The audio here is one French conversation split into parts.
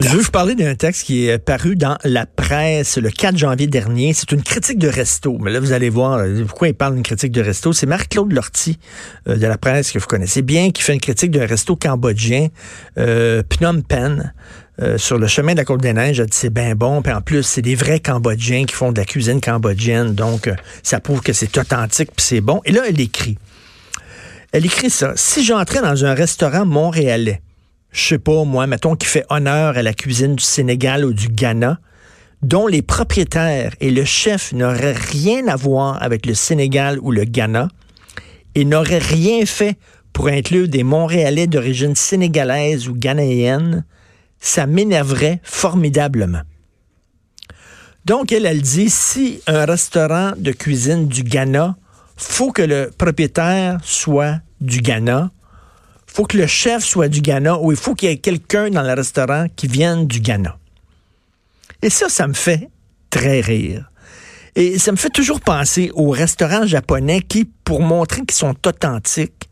Je veux vous parler d'un texte qui est paru dans la presse le 4 janvier dernier. C'est une critique de resto. Mais là, vous allez voir euh, pourquoi il parle d'une critique de resto. C'est Marc-Claude Lortie euh, de la presse que vous connaissez bien qui fait une critique d'un resto cambodgien, euh, Phnom Penh. euh, sur le chemin de la Côte des Neiges, c'est bien bon, puis en plus c'est des vrais Cambodgiens qui font de la cuisine cambodgienne, donc euh, ça prouve que c'est authentique puis c'est bon. Et là elle écrit, elle écrit ça. Si j'entrais dans un restaurant montréalais, je sais pas, moi, mettons, qui fait honneur à la cuisine du Sénégal ou du Ghana, dont les propriétaires et le chef n'auraient rien à voir avec le Sénégal ou le Ghana, et n'auraient rien fait pour inclure des Montréalais d'origine sénégalaise ou ghanéenne, ça m'énerverait formidablement. Donc, elle, elle dit, si un restaurant de cuisine du Ghana, faut que le propriétaire soit du Ghana, faut que le chef soit du Ghana ou il faut qu'il y ait quelqu'un dans le restaurant qui vienne du Ghana. Et ça, ça me fait très rire. Et ça me fait toujours penser aux restaurants japonais qui, pour montrer qu'ils sont authentiques,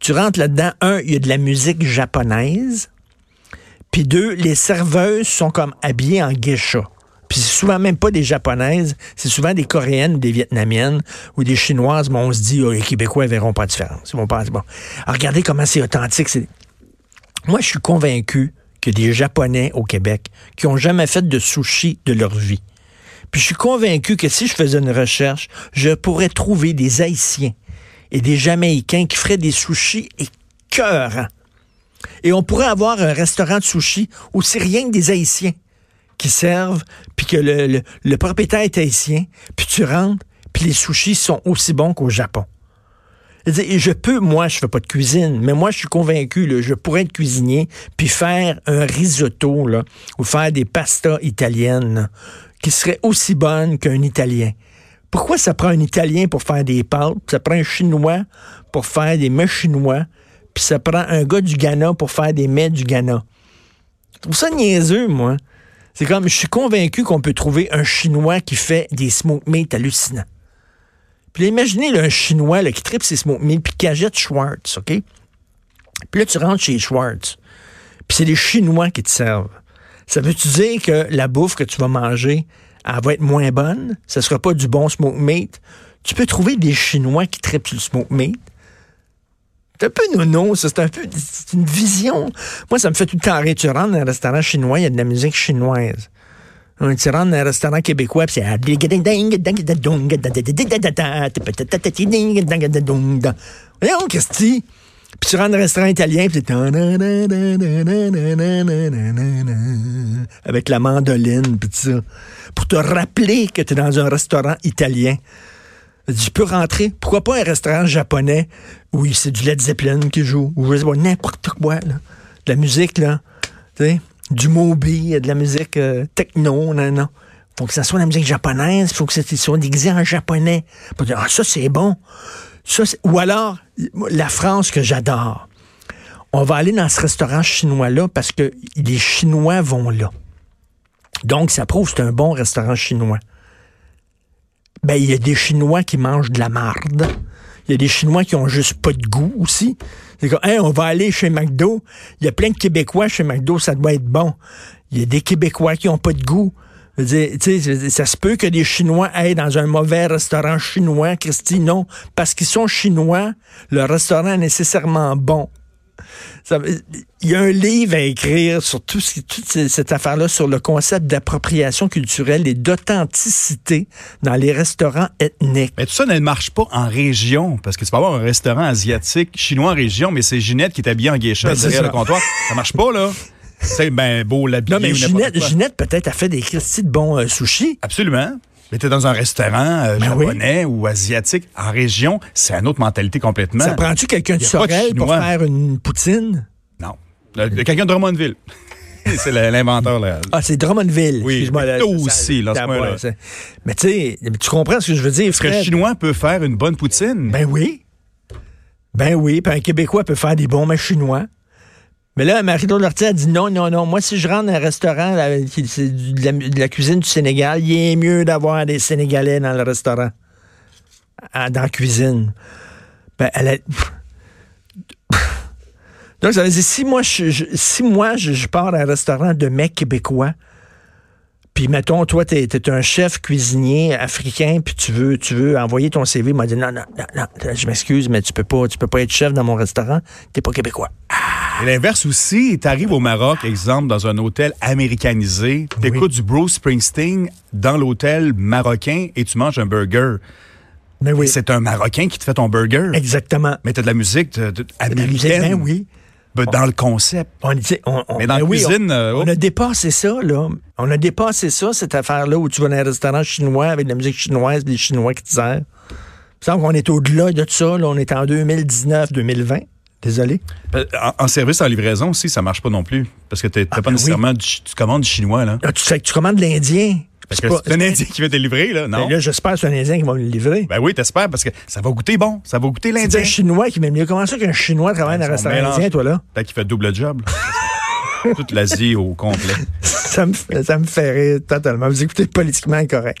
tu rentres là-dedans, un, il y a de la musique japonaise, puis deux, les serveuses sont comme habillées en geisha. Puis c'est souvent même pas des japonaises, c'est souvent des coréennes ou des vietnamiennes ou des chinoises, mais on se dit, oh, les Québécois ne verront pas de différence. Bon. Alors, regardez comment c'est authentique. Moi, je suis convaincu que des Japonais au Québec qui ont jamais fait de sushi de leur vie. Puis je suis convaincu que si je faisais une recherche, je pourrais trouver des Haïtiens et des Jamaïcains qui feraient des sushis écœurants. Et on pourrait avoir un restaurant de sushi où c'est rien que des Haïtiens qui servent, puis que le, le- le propriétaire est haïtien, puis tu rentres, puis les sushis sont aussi bons qu'au Japon. Je peux, moi, je fais pas de cuisine, mais moi, je suis convaincu, là, je pourrais être cuisinier, puis faire un risotto, là, ou faire des pastas italiennes, qui seraient aussi bonnes qu'un Italien. Pourquoi ça prend un Italien pour faire des pâtes, ça prend un Chinois pour faire des mets chinois, puis ça prend un gars du Ghana pour faire des mets du Ghana? Je trouve ça niaiseux, moi. C'est comme, je suis convaincu qu'on peut trouver un Chinois qui fait des smoke meat hallucinants. Puis imaginez un Chinois qui tripe ses smoke meat puis qui achète Schwartz, OK? Puis là, tu rentres chez Schwartz. Puis c'est les Chinois qui te servent. Ça veut-tu dire que la bouffe que tu vas manger, elle va être moins bonne? Ce sera pas du bon smoke meat? Tu peux trouver des Chinois qui tripent sur le smoke meat? C'est un peu nono, ça. C'est un peu une vision. Moi, ça me fait tout le temps rire. Tu rentres dans un restaurant chinois, il y a de la musique chinoise. Hein, Tu rentres dans un restaurant québécois, puis c'est... Voyons, c'est? Puis tu rentres dans un restaurant italien, puis c'est... Avec la mandoline, puis ça. Pour te rappeler que tu es dans un restaurant italien. Tu peux rentrer. Pourquoi pas un restaurant japonais? Où c'est du Led Zeppelin qui joue, ou je n'importe quoi, là. De la musique, là. Tu sais, du Moby, de la musique euh, techno, non, non. Faut que ça soit de la musique japonaise, faut que ça soit déguisé en japonais. Ah, ça, c'est bon. Ça, Ou alors, la France que j'adore. On va aller dans ce restaurant chinois-là parce que les Chinois vont là. Donc, ça prouve que c'est un bon restaurant chinois. Ben, il y a des Chinois qui mangent de la marde. Il y a des Chinois qui ont juste pas de goût aussi. C'est comme, Hey, on va aller chez McDo. Il y a plein de Québécois chez McDo, ça doit être bon. Il y a des Québécois qui ont pas de goût. Dire, ça se peut que des Chinois aillent dans un mauvais restaurant chinois, Christy. Non, parce qu'ils sont chinois, le restaurant est nécessairement bon. Il y a un livre à écrire sur tout ce qui- toute ce- cette affaire-là, sur le concept d'appropriation culturelle et d'authenticité dans les restaurants ethniques. Mais tout ça ne marche pas en région, parce que tu peux avoir un restaurant asiatique chinois en région, mais c'est Ginette qui est habillée en geisha Ben, derrière ça. le comptoir. Ça marche pas, là. C'est ben beau l'habiller Non, mais Ginette. Ginette peut-être a fait des Christy de bons euh, sushis. Absolument. Mais t'es dans un restaurant euh, Ben oui. japonais ou asiatique en région, c'est une autre mentalité complètement. Ça prend-tu quelqu'un de Sorel pour faire une poutine? Non. Quelqu'un de Drummondville. c'est l'inventeur. Là. Ah, c'est Drummondville. Oui, là, ça- aussi, là, c'est- Mais tu sais, tu comprends ce que je veux dire, Est-ce qu'un Fred? Chinois peut faire une bonne poutine? Ben oui. Ben oui, puis un Québécois peut faire des bons mets chinois. Mais là, Marie-Claude Lortie a dit non, non, non. Moi, si je rentre dans un restaurant, de la, cuisine du Sénégal, il est mieux d'avoir des Sénégalais dans le restaurant. Ah, Dans la cuisine. Ben, elle a... Donc, ça veut dire, si moi, je, moi, je, pars à un restaurant de mecs québécois, puis mettons, toi, t'es es un chef cuisinier africain, puis tu veux, tu veux envoyer ton CV, m'a dit non, non, non, non, je m'excuse, mais tu peux pas, tu peux pas être chef dans mon restaurant, t'es pas québécois. Et l'inverse aussi, t'arrives au Maroc, exemple, dans un hôtel américanisé, t'écoutes du Bruce Springsteen dans l'hôtel marocain et tu manges un burger. Mais oui, C'est un Marocain qui te fait ton burger. exactement. Mais t'as de la musique de- de- La américaine. musique, ben oui. ben, Dans le concept. On, dit- on- Mais dans la ben oui, cuisine, on, euh, on oh. a dépassé ça, là. On a dépassé ça, cette affaire-là, où tu vas dans un restaurant chinois avec de la musique chinoise, des Chinois qui te servent. Il me semble qu'on est au-delà de ça, là. On est en 2019-2020. Désolé. Euh, En, en service en livraison aussi, ça marche pas non plus. Parce que t'as Ah, pas ben nécessairement du, tu commandes du chinois, là. Ah, tu, que tu commandes de l'Indien. Parce C'est c'est un Indien qui va te livrer, là, non? Ben là, j'espère que c'est un Indien qui va me le livrer. Ben oui, t'espères, parce que ça va goûter bon. Ça va goûter c'est l'Indien. un Chinois qui m'aime mieux. Comment ça qu'un Chinois travaille Ben, dans un restaurant mélange. indien, toi, là? Peut-être qu'il fait double job. Toute l'Asie au complet. ça, me, fait- ça me fait rire totalement. Vous écoutez politiquement incorrect.